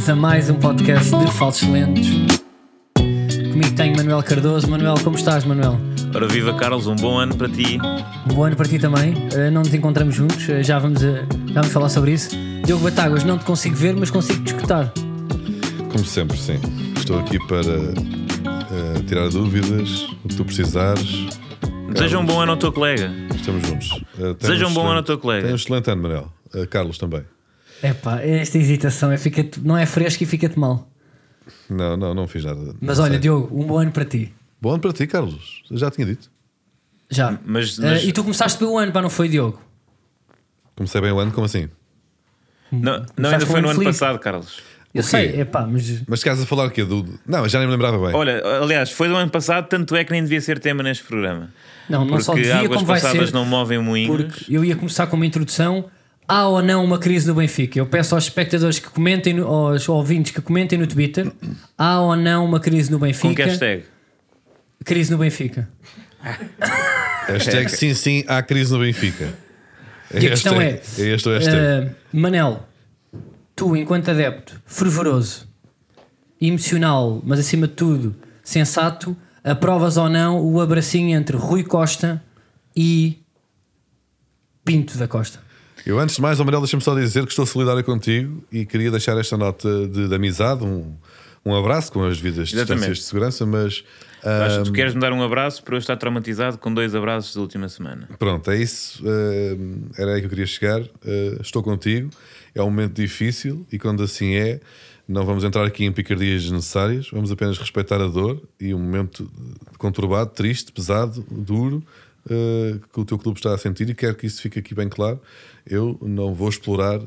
bem-vindos a mais um podcast de Falsos Lentos. Comigo tenho Manuel Cardoso. Manuel, como estás, Manuel? Ora, viva Carlos, um bom ano para ti. Um bom ano para ti também. Uh, não nos encontramos juntos, uh, já, vamos, uh, já vamos falar sobre isso. Diogo Batáguas, não te consigo ver, mas consigo te escutar. Como sempre, sim. Estou aqui para tirar dúvidas, o que tu precisares. Deseja um bom ano ao teu colega. Estamos juntos. Deseja um bom ano ao teu colega. Tenho um excelente ano, Manel. Carlos também. É pá, esta hesitação é, fica não é fresco e fica-te mal. Não, não, não fiz nada. Mas olha, sei. Diogo, um bom ano para ti. Bom ano para ti, Carlos. Eu já tinha dito. Já. Mas, mas... Uh, e tu começaste pelo ano, para não foi, Diogo? Comecei bem o ano, como assim? Não, não ainda foi no ano passado, Carlos. Eu sei, é pá, mas. Mas queres a falar o quê? Do... Não, já nem me lembrava bem. Olha, aliás, foi do ano passado, tanto é que nem devia ser tema neste programa. Não, não porque só devia, águas como vai passadas ser, não movem moinhos. Porque eu ia começar com uma introdução há ou não uma crise no Benfica? Eu peço aos espectadores que comentem, aos ouvintes que comentem no Twitter, há ou não uma crise no Benfica? Com que hashtag? Crise no Benfica. hashtag sim, sim, há crise no Benfica. E a questão é, é este hashtag. Uh, Manel, tu enquanto adepto, fervoroso, emocional, mas acima de tudo, sensato, aprovas ou não o abracinho entre Rui Costa e Pinto da Costa? Eu, antes de mais, Amarelo, deixa-me só dizer que estou solidário contigo e queria deixar esta nota de, de amizade, um, um abraço com as devidas distâncias de segurança, mas. Acho que tu queres me dar um abraço para eu estar traumatizado com dois abraços da última semana. Pronto, é isso. Uh, era aí que eu queria chegar. Uh, estou contigo. É um momento difícil e quando assim é, não vamos entrar aqui em picardias desnecessárias. Vamos apenas respeitar a dor e um momento conturbado, triste, pesado, duro uh, que o teu clube está a sentir e quero que isso fique aqui bem claro. Eu não vou explorar,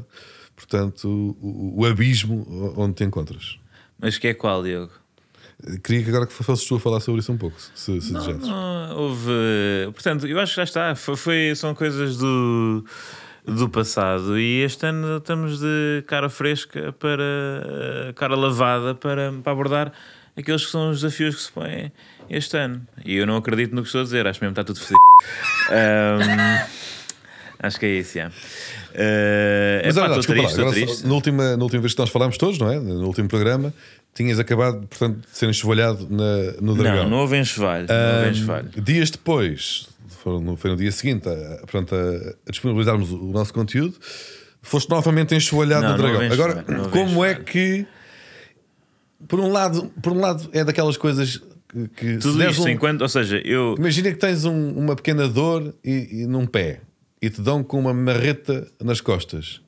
portanto, o, o abismo onde te encontras. Mas que é qual, Diogo? Queria que agora que fosses tu a falar sobre isso um pouco, se, se não, não, houve. Portanto, eu acho que já está. Foi, foi, são coisas do, do passado e este ano estamos de cara fresca para. cara lavada para, para abordar aqueles que são os desafios que se põem este ano. E eu não acredito no que estou a dizer, acho mesmo que está tudo fodido. um, acho que é isso, já. Uh, Mas olha, desculpa triste, lá, agora, na, última, na última vez que nós falámos todos, não é? No último programa, tinhas acabado, portanto, de ser enxovalhado na, no Dragão. Não, não houve enxovalho. Um, enxovalho. Dias depois, foi no, foi no dia seguinte, a, portanto, a, a disponibilizarmos o nosso conteúdo, foste novamente enxovalhado no Dragão. Agora, como é que por um lado, por um lado é daquelas coisas que tudo isto um, enquanto, ou seja, eu imagina que tens um, uma pequena dor e, e, num pé e te dão com uma marreta nas costas.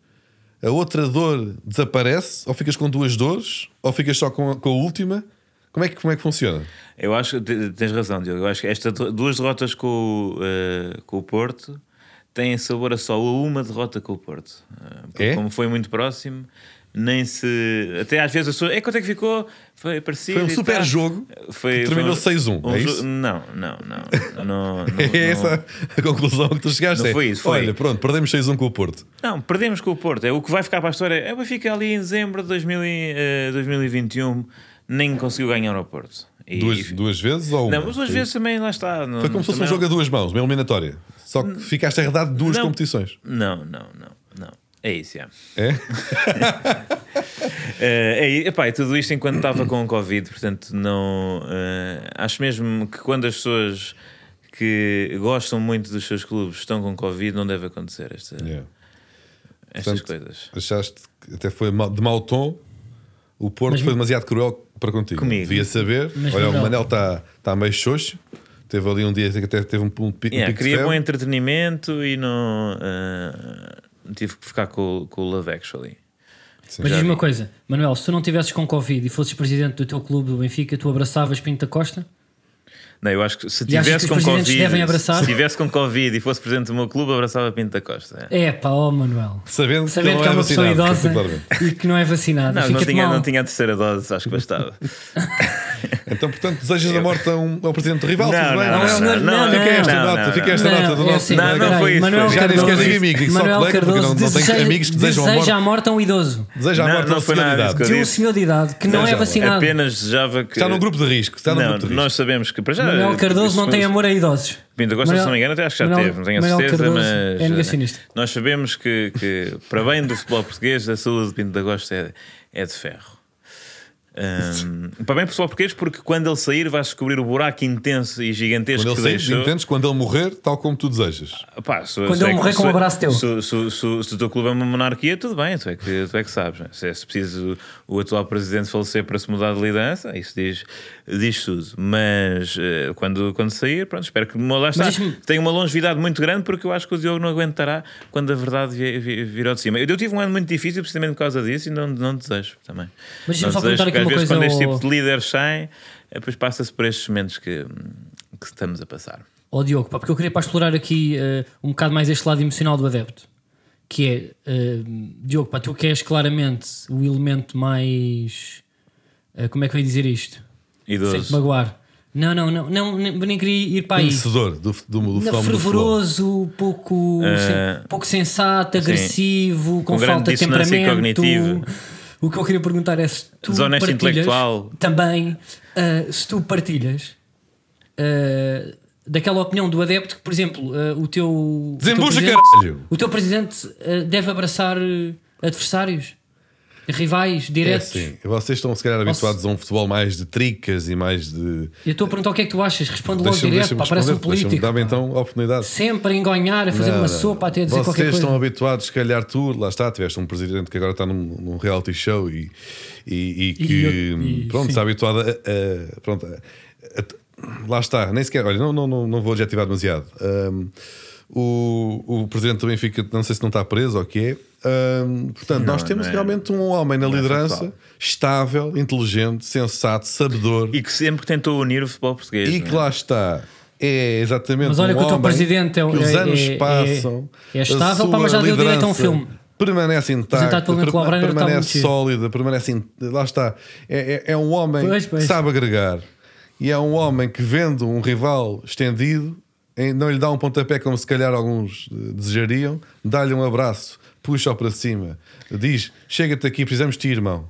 A outra dor desaparece, ou ficas com duas dores, ou ficas só com a, com a última. Como é, que, como é que funciona? Eu acho que tens razão, Diogo. Eu acho que estas duas derrotas com, uh, com o Porto têm sabor a só uma derrota com o Porto. Uh, é? Como foi muito próximo, nem se. Até às vezes as pessoas. É quanto é que ficou? Foi parecido. Foi um super jogo. Foi, que terminou 6-1. Um, é isso? Não, não, não. não, não é essa a conclusão que tu chegaste. Não foi isso. Foi. Olha, pronto, perdemos 6-1 com o Porto. Não, perdemos com o Porto. É, o que vai ficar para a história é o ficar ali em dezembro de 2000, uh, 2021 nem conseguiu ganhar ao Porto. E, duas, duas vezes ou uma? Não, duas vezes também lá está. Foi como se fosse um jogo a duas mãos, uma eliminatória. Só que ficaste arredado de duas não, competições. Não, não, não, não. É isso, já. É? é, é epá, tudo isto enquanto estava com o Covid, portanto, não. Uh, acho mesmo que quando as pessoas que gostam muito dos seus clubes estão com Covid, não deve acontecer esta, yeah. estas portanto, coisas. Achaste que até foi de mau tom, o Porto Mas, foi demasiado cruel para contigo. Comigo. Devia saber. Mas Olha, o Manel está tá meio xoxo. Teve ali um dia que até teve um, um, um yeah, pico Queria bom entretenimento e não. Uh, tive que ficar com, com o Love Actually. Sim, Mas diz uma coisa, Manuel, se tu não tivesses com Covid e fosses presidente do teu clube do Benfica, tu abraçavas Pinto da Costa? Não, eu acho que se tivesse com Covid, devem abraçar? se tivesse com Covid e fosse presidente do meu clube, abraçava Pinto da Costa. É, é pá, ó oh Manuel. Sabendo, Sabendo que, que é, é uma pessoa idosa e que não é vacinada. Não, não tinha, não tinha a terceira dose, acho que bastava. então, portanto, desejas a morte a um, ao presidente rival? Não, não, não, não, não, Fica esta nota, fica esta nota do nosso. Não, não foi isso. Já disse que és amigo, Manuel Cardoso não tem amigos que desejam a morte. Deseja a morte a um idoso. Deseja a morte a um senhor de idade. De um senhor de idade que não é vacinado. Apenas desejava que. Está num grupo de risco. Não, nós sabemos que para já. Manuel Cardoso não tem amor a idosos. Pinto Costa, se não me engano, até acho que já Manuel, teve, não tenho a certeza, Cardoso mas é negacionista. nós sabemos que, que, para bem do futebol português, a saúde de Pinto da Costa é, é de ferro. Um, para bem pessoal porquês? Porque quando ele sair vais descobrir o buraco intenso e gigantesco Quando que ele sair, deixou. entendes? Quando ele morrer, tal como tu desejas. Pá, se, Quando se ele é que- morrer com se- um abraço teu. Se, se- se- se o teu clube é uma monarquia, tudo bem, tu é que, tu é que sabes. né? Se é se preciso o atual presidente falecer para se mudar de liderança, isso diz, diz tudo. Mas eh, quando, quando sair, pronto, espero que lá está, tenha uma longevidade muito grande, porque eu acho que o Diogo não aguentará quando a verdade vi- vi- vir ao de cima. Eu, eu tive um ano muito difícil precisamente por causa disso e não, não desejo também. Mas deixa-me Não só desejo, perguntar aqui às uma vezes coisa quando este ao- tipo de líder sai, eh, depois passa-se por estes momentos que, que estamos a passar. Ó Diogo, pá, porque eu queria para explorar aqui eh, um bocado mais este lado emocional do adepto. Que é, eh, Diogo, pá, tu que és claramente o elemento mais. eh, como é que eu ia dizer isto? Sem te Idoso. magoar. Não, não, não, não nem, nem queria ir para aí. Conhecedor do, do, do, Não, fervoroso, pouco, Eh, sen- pouco sensato, agressivo, com, Com grande falta de temperamento. cognitiva. O que eu queria perguntar é se tu Desonesto partilhas intelectual. também, eh, se tu partilhas eh, daquela opinião do adepto que, por exemplo, eh, o teu, o teu presidente, o teu presidente deve abraçar adversários, rivais, É diretos. assim, vocês estão se calhar habituados a um futebol mais de tricas e mais de. Eu estou a perguntar o que é que tu achas, responde logo direto, pá, parece um político. pá. então a oportunidade. Sempre a engonhar, a fazer Não, uma sopa, até a dizer Vocês qualquer coisa. estão habituados, se calhar tu, lá está, tiveste um presidente que agora está num, num reality show e, e, e que eu- e- pronto, sim. está habituado a, a- pronto, a- a- lá está, nem sequer, olha, não, não, não, não vou adjetivar demasiado. Um, o, o presidente do Benfica, não sei se não está preso ou o que é. Um, portanto, Não, nós temos é- realmente um homem na não é liderança factual. estável, inteligente, sensato, sabedor E que sempre tentou unir o futebol português. e não é? que lá está. É exatamente Mas olha um que o teu homem presidente é- que os é- anos é- passam. é- é estável, pá, mas já deu direito a um filme. Permanece intacta, per- permanece sólida, permanece. in- Lá está. É, é, é um homem Pois, pois. que sabe agregar e é um homem que, vendo um rival estendido, em- não lhe dá um pontapé como se calhar alguns eh, desejariam, dá-lhe um abraço, puxa-o para cima, diz: Chega-te aqui, precisamos de ti, irmão.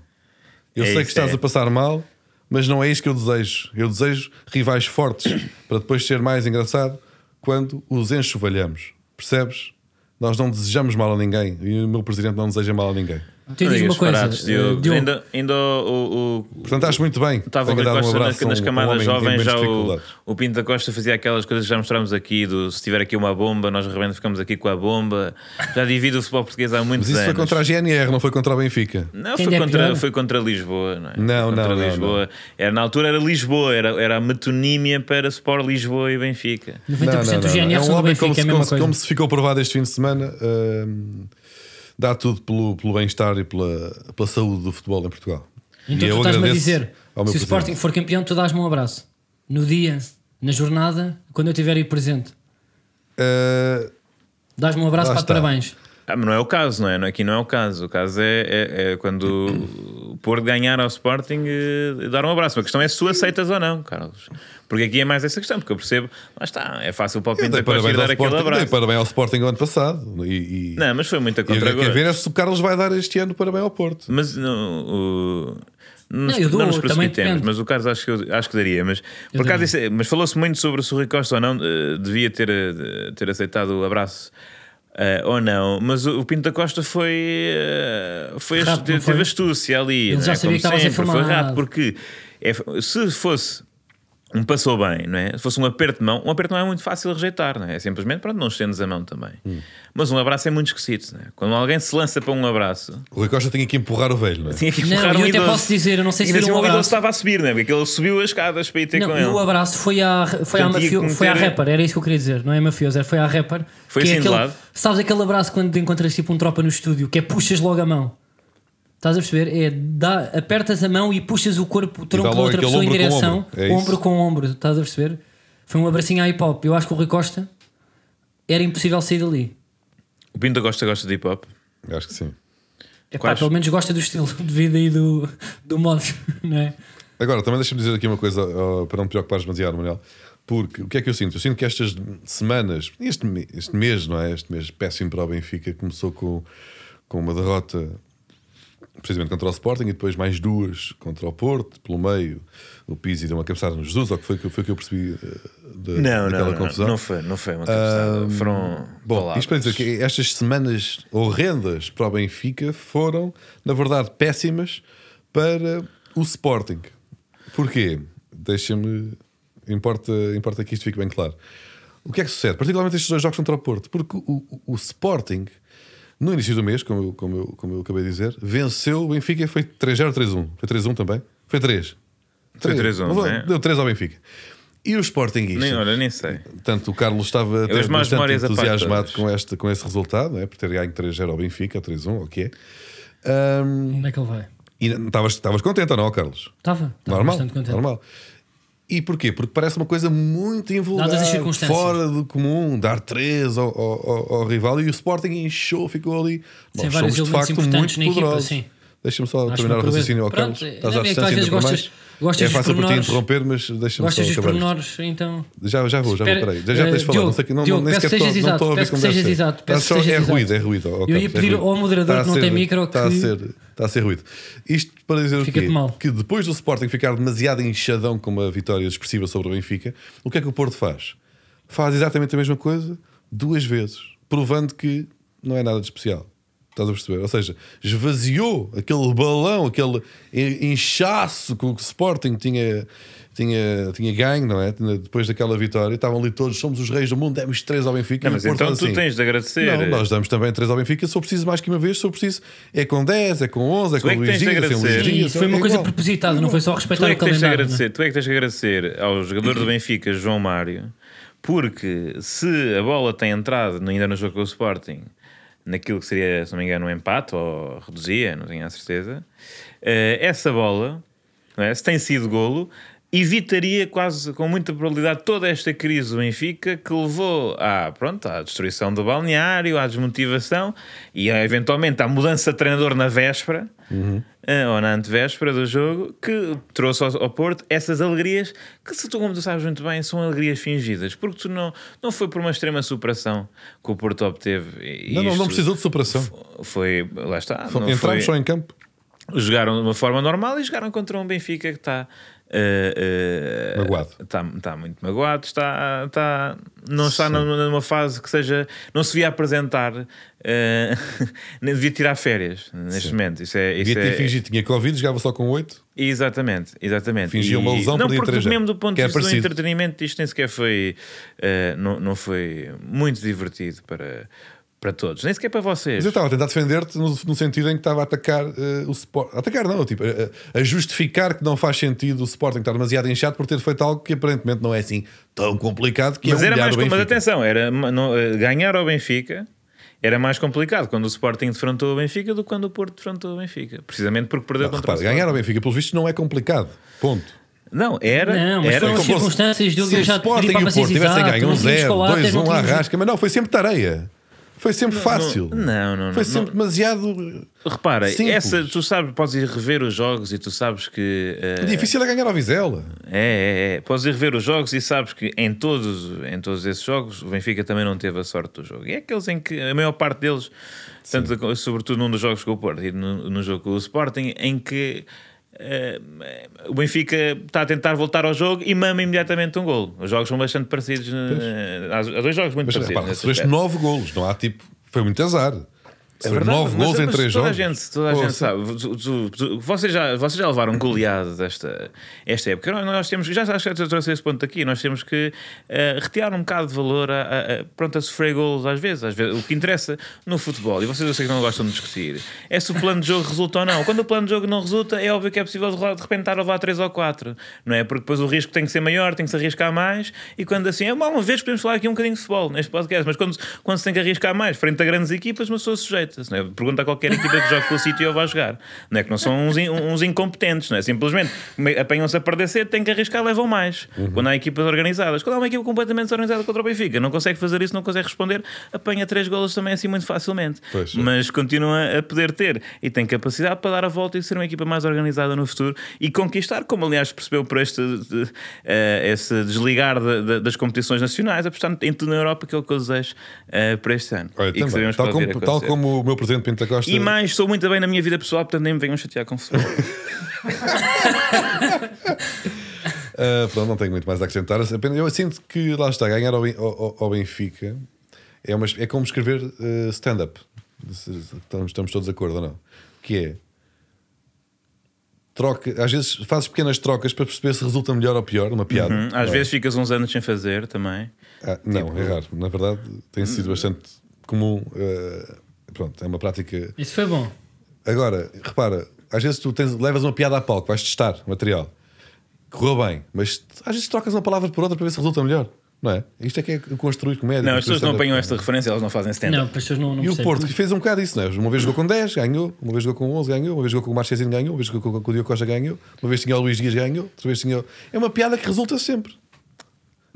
Eu É sei que estás é. a passar mal, mas não é isso que eu desejo. Eu desejo rivais fortes para depois ser mais engraçado quando os enxovalhamos. Percebes? Nós não desejamos mal a ninguém e o meu presidente não deseja mal a ninguém. Tu Não diz uma coisa, eh, Diogo. Diogo, Ainda, ainda o, o, Portanto, acho muito bem. Estava um Costa abraço nas, a nas um- um camadas em jovens, já o, o Pinto da Costa fazia aquelas coisas que já mostramos aqui: do se tiver aqui uma bomba, nós de repente ficamos aqui com a bomba. Já divide o futebol português há muitos Mas isso anos. foi contra a GNR, não foi contra o Benfica. Não, foi é contra, foi contra Lisboa, não é? Não, não, não, Lisboa. Era, na altura era Lisboa, era, era a metonímia para Sport Lisboa e Benfica. 90% do GNR É um são do Benfica, como, é a se, mesma como, se- coisa. como se ficou provado este fim de semana. hum, dá tudo pelo, pelo bem-estar e pela, pela saúde do futebol em Portugal. Então E tu estás-me a dizer, se o. Sporting for campeão, tu dás-me um abraço. No dia, na jornada, quando eu estiver aí presente. Uh, Dás-me um abraço para parabéns. Ah, mas não é o caso, não é? Não- Aqui não é o caso. O caso é, é, é quando Porto ganhar ao Sporting eh, dar um abraço. A questão é se tu aceitas ou não, Carlos. Porque aqui é mais essa questão, porque eu percebo, lá está, é fácil para o Pinto da Costa dar aquele Sporting, dei abraço. parabéns ao Sporting o ano passado. E, e, Não, mas foi muito a e agora quer contra ver é se o Carlos vai dar este ano parabéns ao Porto. Mas não, o- não, Não, dou, não nos precipitemos, mas o Carlos acho que, eu- acho que daria. Mas, por Eu acaso, é- mas falou-se muito sobre se o Rui Costa ou não eh, devia ter, eh, ter aceitado o abraço. Eh, ou não, mas o, o Pinto da Costa foi, eh, foi Rápido, não foi? teve astúcia ali, Ele já é? sabia Como que estava a ser sempre, foi rápido, porque é- se fosse um passou bem, não é? Se fosse um aperto de mão, um aperto não é muito fácil de rejeitar, não é? É simplesmente, pronto, não estendes a mão também. Hum. Mas um abraço é muito esquisito, não é? Quando alguém se lança para um abraço, O Rui Costa tinha que empurrar o velho, não é? tinha que Não, empurrar eu um até idoso. posso dizer, eu não sei se viram assim, um o idoso abraço. estava a subir, não é? Porque ele subiu as escadas para ir ter Não, com ele. o abraço foi à, foi, à mafio, foi à rapper, era isso que eu queria dizer, não é mafioso, era- foi à rapper. Foi que é assim de aquele, lado? Sabes aquele abraço quando encontras tipo um tropa no estúdio, que é puxas logo a mão. Estás a perceber? É dá, apertas a mão e puxas o corpo, o tronco da outra pessoa em ombro com direção, ombro, é ombro com ombro, estás a perceber? Foi um abracinho à hip hop. Eu acho que o Rui Costa era impossível sair dali. O Pinto Costa gosta de hip hop. Acho que sim. Epá, Quais? pelo menos gosta do estilo de vida e do, do modo, não é? Agora, também deixa-me dizer aqui uma coisa ó, para não te preocupares demasiado, Manuel. Porque o que é que eu sinto? Eu sinto que estas semanas, este, este mês, não é? Este mês péssimo para o Benfica, começou com, com uma derrota precisamente contra o Sporting e depois mais duas contra o Porto, pelo meio. O Pizzi deu uma cabeçada no Jesus, ou que foi, foi que eu percebi eh, da, daquela confusão. não foi, não foi uma cabeçada. Foram Bom, palavras. isto para dizer que estas semanas horrendas para o Benfica foram, na verdade, péssimas para O Sporting. Porquê? Deixa-me. Importa, importa que isto fique bem claro. O que é que sucede? Particularmente estes dois jogos contra o Porto. Porque o, o, o Sporting, no início do mês, como eu, como, eu, como eu acabei de dizer, venceu o Benfica e foi 3-0 3-1. Foi 3-1 também? Foi 3. Foi 3-1, Não, né? Deu 3 ao Benfica. E o Sporting Nem, olha, nem sei. Portanto, o Carlos estava até bastante entusiasmado com, este, com esse resultado, é? por ter ganho 3-0 ao Benfica, 3-1, o que é. Onde é que ele vai? e estavas estavas contente ou não, Carlos? Estava. Estava normal, bastante contente. normal. E porquê? Porque parece uma coisa muito invulgar, fora do comum, dar 3 ao, ao, ao- rival e o Sporting inchou, ficou ali. Sem vários somos de elementos facto muito na poderosos. Deixa-me só Acho terminar o raciocínio ao. Carlos. Estás à é distância vezes ainda por mais. Gostas- É fácil para ti interromper, mas deixa-me só acabar pormenores, então. Já, já vou, já vou, Espera, peraí. Já, já tens falado. Diogo, não sei que não, Diogo, nem peço sequer que estou- não estou a ouvir que deve sejas exato, Está peço que só- sejas É ruído, é ruído. ó, Eu ia pedir ao moderador Está que não tem micro Está a que- ser, está a ser ruído. Isto para dizer o quê? Que depois do Sporting ficar demasiado inchadão com uma vitória expressiva sobre o Benfica, o que é que o Porto faz? Faz exatamente a mesma coisa duas vezes, provando que não é nada de especial. Estás a perceber? Ou seja, esvaziou aquele balão, aquele inchaço que o Sporting tinha, tinha, tinha ganho, não é? Depois daquela vitória, estavam ali todos, somos os reis do mundo, demos três ao Benfica. Não, e mas Porto então assim, tu tens de agradecer. Não, nós damos também três ao Benfica. Se for preciso mais que uma vez, se for preciso, é com 10, é com 11, é com é que Luís Dias, é com Luís agradecer. Dias. Foi é uma coisa igual. propositada, não foi só Tu respeitar é o que tens de né? agradecer, tu é que tens de agradecer ao jogador do Benfica, João Mário, porque se a bola tem entrado ainda no jogo com o Sporting, naquilo que seria, se não me engano, um empate ou reduzia, não tenho a certeza, eh, essa bola, é? se tem sido golo, evitaria quase com muita probabilidade toda esta crise do Benfica que levou à, pronto, à destruição do balneário, à desmotivação e a, eventualmente à mudança de treinador na véspera eh, ou na antevéspera do jogo que trouxe ao, ao Porto essas alegrias que, se tu, como tu sabes muito bem, são alegrias fingidas porque tu não, não foi por uma extrema superação que o Porto obteve. E Não, não, não precisou de superação. Foi, lá está. Entramos foi- só em campo. jogaram de uma forma normal e jogaram contra um Benfica que está eh, eh, Magoado. está, está muito magoado está, está, não está numa, numa fase que seja não se via apresentar eh, nem devia tirar férias neste momento isso é, isso Devia ter é fingido, tinha Covid, jogava só com 8. exatamente, exatamente Fingia uma lesão, não porque 3-0, mesmo do ponto de é vista do parecido. entretenimento isto nem sequer foi não, não foi muito divertido para, para todos, nem sequer para vocês Mas eu estava a tentar defender-te no, no sentido em que estava a atacar eh, o Sporting. Atacar não, tipo, a, a justificar que não faz sentido o Sporting estar demasiado inchado por ter feito algo que aparentemente não é assim tão complicado que Mas é era humilhar mais o com- mas atenção, era não, eh, ganhar ao Benfica era mais complicado quando o Sporting defrontou o Benfica do que quando o Porto defrontou o Benfica. Precisamente porque perdeu Não, contra repara, o ganhar Sporting. ao Benfica, pelos vistos, não é complicado. Ponto. Não, era. Não, mas era foram Como circunstâncias, se Diogo, eu o já Sporting pedi para e o Porto tivessem ganho um não tínhamos 0, colates, 2, não 1 à rasca, mas não, foi sempre tareia. Foi sempre fácil. Não, não, não. Foi não. sempre demasiado. Repara, Simples. essa, tu sabes, podes ir rever os jogos e tu sabes que. eh, Difícil é ganhar ao Vizela. É, é, é. Podes ir rever os jogos e sabes que em todos, em todos esses jogos o Benfica também não teve a sorte do jogo. E é aqueles em que a maior parte deles, tanto, sobretudo num dos jogos com o Porto e no, no jogo com o Sporting, em que eh, o Benfica está a tentar voltar ao jogo e mama imediatamente um gol. Os jogos são bastante parecidos. eh, há, há dois jogos muito Mas parecidos. repara, recebeste. 9 golos. Não há tipo. Foi muito azar. É verdade, 9 mas- golos em mas 3 toda jogos. A gente, toda a Pô, gente sabe. Tu- tu- tu- vocês, já, vocês já levaram goleadas esta, esta época. Nós, nós temos, já acho que trouxe esse ponto aqui. Nós temos que eh, retirar um bocado de valor a, a- a- pronto, a sofrer golos às vezes. às vezes. O que interessa no futebol, e vocês eu sei que não gostam de discutir, é se o plano de jogo resulta ou não. Quando o plano de jogo não resulta, é óbvio que é possível de de repente estar a levar 3 ou 4, não é? Porque depois o risco tem que ser maior, tem que se arriscar mais. E quando assim, é uma vez podemos falar aqui um bocadinho de futebol neste podcast, mas quando, quando se tem que arriscar mais frente a grandes equipas, uma pessoa não é? Pergunta a qualquer equipa que joga com o sítio ou vai jogar, não é? Que não são uns, in- uns incompetentes, não é? Simplesmente me- apanham-se a perder cedo, têm que arriscar, levam mais. Uhum. Quando há equipas organizadas, quando há uma equipa completamente desorganizada contra o Benfica, não consegue fazer isso, não consegue responder, apanha três golos também assim muito facilmente. Pois. Mas continua a poder ter e tem capacidade para dar a volta e ser uma equipa mais organizada no futuro e conquistar, como aliás percebeu por este de- eh, esse desligar de- de- das competições nacionais, apostar em tudo na Europa, que é o que eu desejo eh, para este ano. Olha, também, tal, como, tal como o meu da Costa. E mais, estou muito bem na minha vida pessoal, portanto nem me venham chatear com futebol. Ah, pronto, não tenho muito mais a acrescentar. Apenas eu sinto que lá está, ganhar ao, ao- ao Benfica é, uma, é como escrever eh, stand-up. Estamos, estamos todos de acordo ou não? Que é troca, às vezes fazes pequenas trocas para perceber se resulta melhor ou pior uma piada. Hum, Às vezes ficas uns anos sem fazer também. Ah, não, tipo- é raro. Na verdade, tem sido bastante comum. eh, pronto, é uma prática. Isso foi bom. Agora, repara, às vezes tu tens- levas uma piada a palco, vais testar material, correu bem, mas às vezes trocas uma palavra por outra para ver se resulta melhor. Não é? Isto é que é construir comédia. Não, as pessoas não apanham esta referência, elas não fazem stand-up. Não, as pessoas não, não E o. Porto que fez um bocado isso, não é? Uma vez jogou com 10, ganhou. Uma vez jogou com 11, ganhou. Uma vez jogou com o Marchezinho, ganhou. Uma vez jogou com, com o Diogo Costa, ganhou. Uma vez tinha o Luís Dias, ganhou. Outra vez tinha. É uma piada que resulta sempre.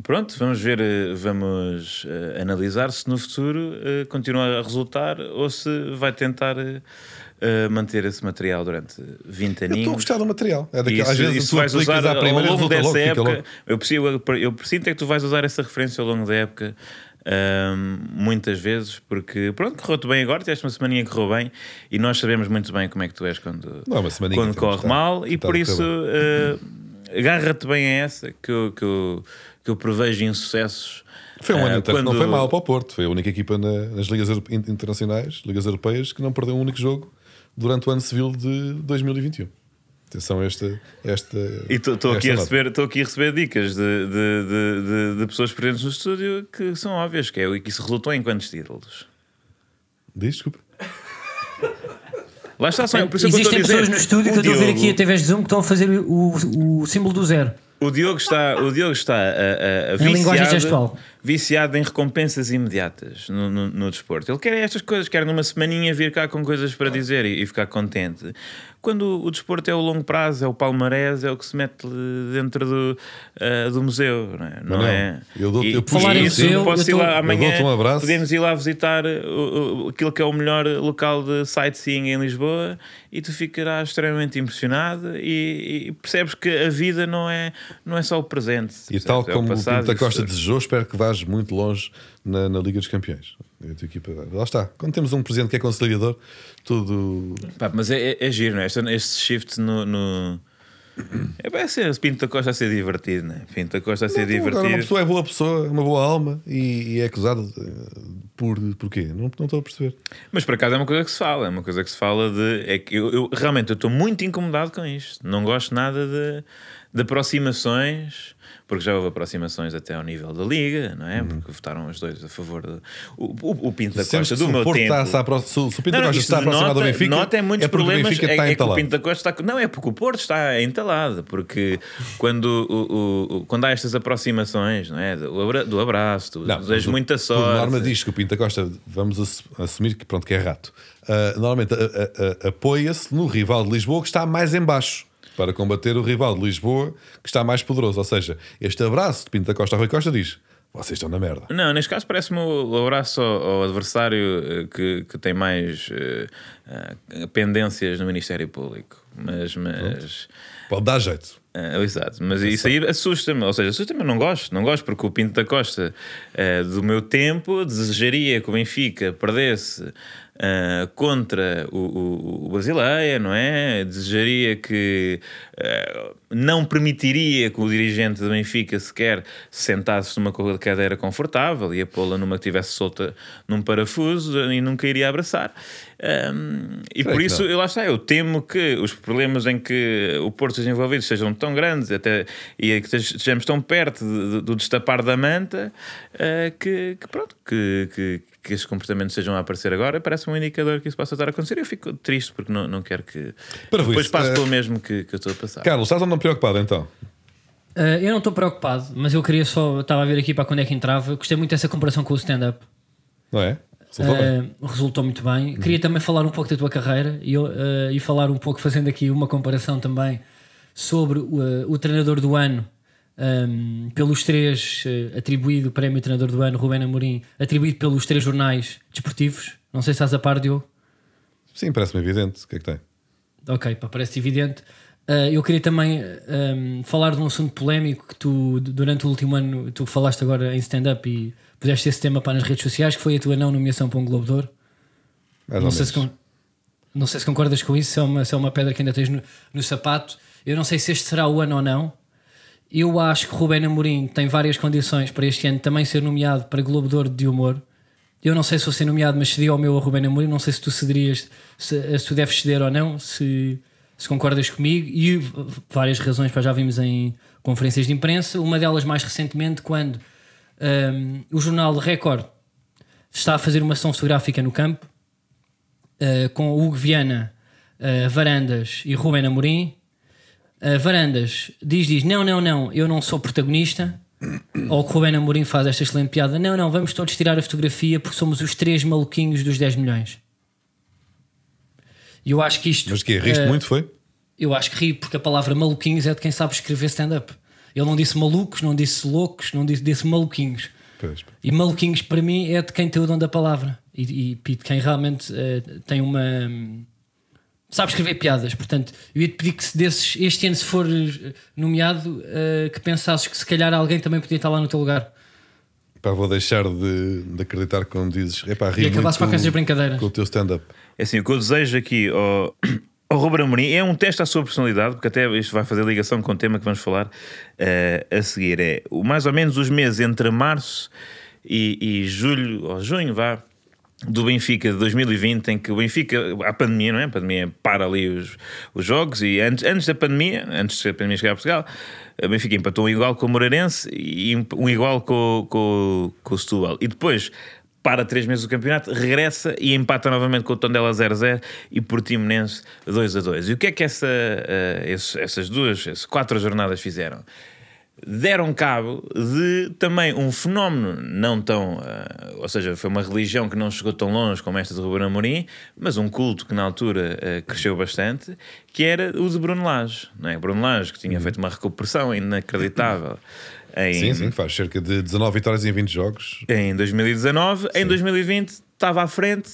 Pronto, vamos ver, eh, vamos eh, analisar se no futuro eh, continua a resultar ou se vai tentar eh, manter esse material durante 20 Eu estou a gostar do material. É E daquela, às vezes se tu vais usar à ao primeira longo resulta dessa logo, época, eu, preciso, eu presinto é que tu vais usar essa referência ao longo da época ahm, muitas vezes, porque pronto, correu-te bem agora, tiveste uma semaninha que correu bem e nós sabemos muito bem como é que tu és quando, é quando corre estar- mal e está por isso eh, agarra-te bem a essa que eu, que eu, que eu prevejo insucessos. Foi um ano eh, inteiro que não quando- foi mal para o Porto. Foi a única equipa na- nas ligas internacionais, ligas europeias, que não perdeu um único jogo durante o ano civil de 2021. Atenção a esta. esta E estou aqui, a receber- aqui a receber dicas de, de, de, de- de pessoas presentes no estúdio que são óbvias, que é o que isso resultou em quantos títulos? Diz, desculpa. Lá está, só, por isso é Existem dizer, pessoas no estúdio o que eu estou a ver aqui a TVs de Zoom que estão a fazer o, o símbolo do zero. O Diogo está, o Diogo está a, a, linguagem viciado, viciado em recompensas imediatas no, no, no desporto. Ele quer estas coisas, quer numa semaninha vir cá com coisas para dizer e, e ficar contente. Quando o desporto é o longo prazo, é o palmarés, é o que se mete dentro do, ah, do museu, não é? Não, não, é? eu dou-te- E- eu Falar em museu, eu posso ir lá amanhã. um abraço. Podemos ir lá visitar o- o- aquilo que é o melhor local de sightseeing em Lisboa e tu ficarás extremamente impressionado e, e percebes que a vida não é, não é só o presente. E tal É o como o passado Pinto da o Costa desejou, espero que vás muito longe na, na Liga dos Campeões. E equipa, lá está. Quando temos um presidente que é conciliador, tudo. Pá, mas é, é, é giro, não é? Este, este shift no. no... É para ser Pinto da Costa a ser divertido, não é? Pinto da Costa a ser Não, divertido. agora uma pessoa é boa pessoa, é uma boa alma e, e é acusado eh, por porquê? Não, não estou a perceber. Mas por acaso é uma coisa que se fala, é uma coisa que se fala de. É que eu, eu- realmente eu estou muito incomodado com isto. Não gosto nada de, de aproximações, porque já houve aproximações até ao nível da Liga, não é? Porque votaram os dois a favor de. O, o, o Pinto da Costa, do meu o tempo. a apro- se, o Pinto Não, da Costa está aproximado do Benfica, Nota é muitos é o problemas. Benfica É, está é que o entalado. Pinto da Costa está. Não, é porque o Porto está entalado. Porque quando, o, o- o- quando há estas aproximações, não é? Do, abra- do abraço, do, Não, o- muita Por sorte. norma diz que o Pinto da Costa, vamos ass- assumir que, pronto, que é rato. Ah, normalmente a- a- a- apoia-se no rival de Lisboa que está mais em baixo para combater o rival de Lisboa que está mais poderoso. Ou seja, este abraço de Pinto da Costa a Rui Costa diz: vocês estão na merda. Não, neste caso parece-me o abraço ao, ao adversário eh, que, que tem mais eh, eh, pendências no Ministério Público. Mas. mas Pode dar jeito. ah, exato, mas isso aí assusta-me, ou seja, assusta-me, não gosto, não gosto, porque o Pinto da Costa do meu tempo desejaria que o Benfica perdesse ah, contra o, o, o Basileia, não é? Desejaria que ah, não permitiria que o dirigente do Benfica sequer se sentasse numa cadeira confortável, ia pô-la numa que estivesse solta num parafuso e nunca iria abraçar. Ahm, e Creio por isso, não. eu lá está, eu temo que os problemas em que o Porto esteja envolvido sejam tão grandes até, e que estejamos tão perto de- de- do destapar da manta ah, que, que pronto, que, que, que esses comportamentos estejam a aparecer agora. Parece um indicador que isso possa estar a acontecer. Eu fico triste porque não, não quero que Para depois isso, passe eh, pelo mesmo que, que eu estou a passar. Carlos, estás ou não preocupado então? Uh, eu não estou preocupado, mas eu queria só. Estava a ver aqui para quando é que entrava. Gostei muito dessa comparação com o stand-up. Não é? Resultou bem. Uh, resultou muito bem. Queria também falar um pouco da tua carreira e, uh, e falar um pouco, fazendo aqui uma comparação também sobre o, uh, o treinador do ano. Um, pelos três, uh, atribuído o prémio treinador do ano, Rubén Amorim, atribuído pelos três jornais desportivos. Não sei se estás a par, Diogo. Sim, parece-me evidente. O que é que tem? Ok, pá, parece evidente. Uh, eu queria também um, falar de um assunto polémico que tu, durante o último ano, tu falaste agora em stand-up e puseste esse tema para nas redes sociais, que foi a tua não nomeação para um Globo de Ouro. Mais Não sei, se con- não sei se concordas com isso, se é uma, se é uma pedra que ainda tens no, no sapato. Eu não sei se este será o ano ou não. Eu acho que Rubén Amorim tem várias condições para este ano também ser nomeado para Globo de Ouro de Humor. Eu não sei se vou ser nomeado, mas cedi ao meu a Rubén Amorim. Não sei se tu cederias, se, se tu deves ceder ou não. Se, se concordas comigo, e várias razões para já vimos em conferências de imprensa. Uma delas mais recentemente, quando hum, o jornal Record está a fazer uma ação fotográfica no campo uh, com Hugo Viana, uh, Varandas e Rubén Amorim. Uh, Varandas diz, diz, não, não, não, eu não sou protagonista. Ou que o Rubén Amorim faz esta excelente piada. Não, não, vamos todos tirar a fotografia porque somos os três maluquinhos dos 10 milhões. E eu acho que isto... Mas que Riste uh, muito, foi? eu acho que ri porque a palavra maluquinhos é de quem sabe escrever stand-up. Ele não disse malucos, não disse loucos, não disse, disse maluquinhos. Pois. E maluquinhos para mim é de quem tem o dom da palavra e, e, e de quem realmente eh, tem uma. hum, sabe escrever piadas. Portanto, eu ia te pedir que se desses, este ano, se for eh, nomeado, eh, que pensasses que se calhar alguém também podia estar lá no teu lugar. Pá, vou deixar de, de acreditar quando dizes. Epá, ri E para com essas brincadeiras. Com o teu stand-up. É assim, o que eu desejo aqui ao, ao Ruben Amorim é um teste à sua personalidade, porque até isto vai fazer ligação com o tema que vamos falar eh, a seguir. É o, mais ou menos os meses entre março e, e julho, ou junho, vá, do Benfica de 2020, em que o Benfica, a pandemia, não é? A pandemia para ali os, os jogos e antes, antes da pandemia, antes da pandemia chegar a Portugal, o Benfica empatou um igual com o Moreirense e um igual com, com, com o Setúbal. E depois para três meses do campeonato, regressa e empata novamente com o Tondela 0-0 e Portimonense 2-2. E o que é que essa, uh, essas duas, essas quatro jornadas fizeram? Deram cabo de também um fenómeno não tão. Uh, ou seja, foi uma religião que não chegou tão longe como esta de Ruben Amorim, mas um culto que na altura uh, cresceu bastante, que era o de Bruno Lage. Não é? Bruno Lage, que tinha feito uma recuperação inacreditável. Em, Sim, sim, faz cerca de 19 vitórias em 20 jogos. em 2019. Em 2020 estava à frente,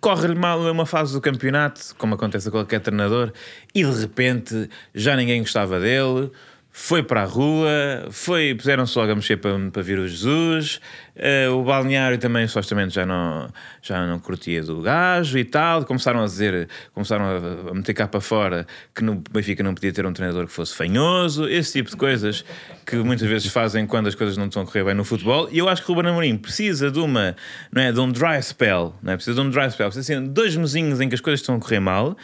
corre-lhe mal uma fase do campeonato, como acontece a qualquer treinador, e de repente já ninguém gostava dele. Foi para a rua, foi, puseram-se logo a mexer para, para vir o Jesus. eh, o balneário também supostamente já não, já não curtia do gajo e tal. Começaram a dizer, começaram a, meter cá para fora que no Benfica não podia ter um treinador que fosse fanhoso, esse tipo de coisas que muitas vezes fazem quando as coisas não estão a correr bem no futebol. E eu acho que o Ruben Amorim precisa de uma, não é, de um dry spell, não é? Precisa de um dry spell, precisa de dois mesinhos em que as coisas estão a correr mal.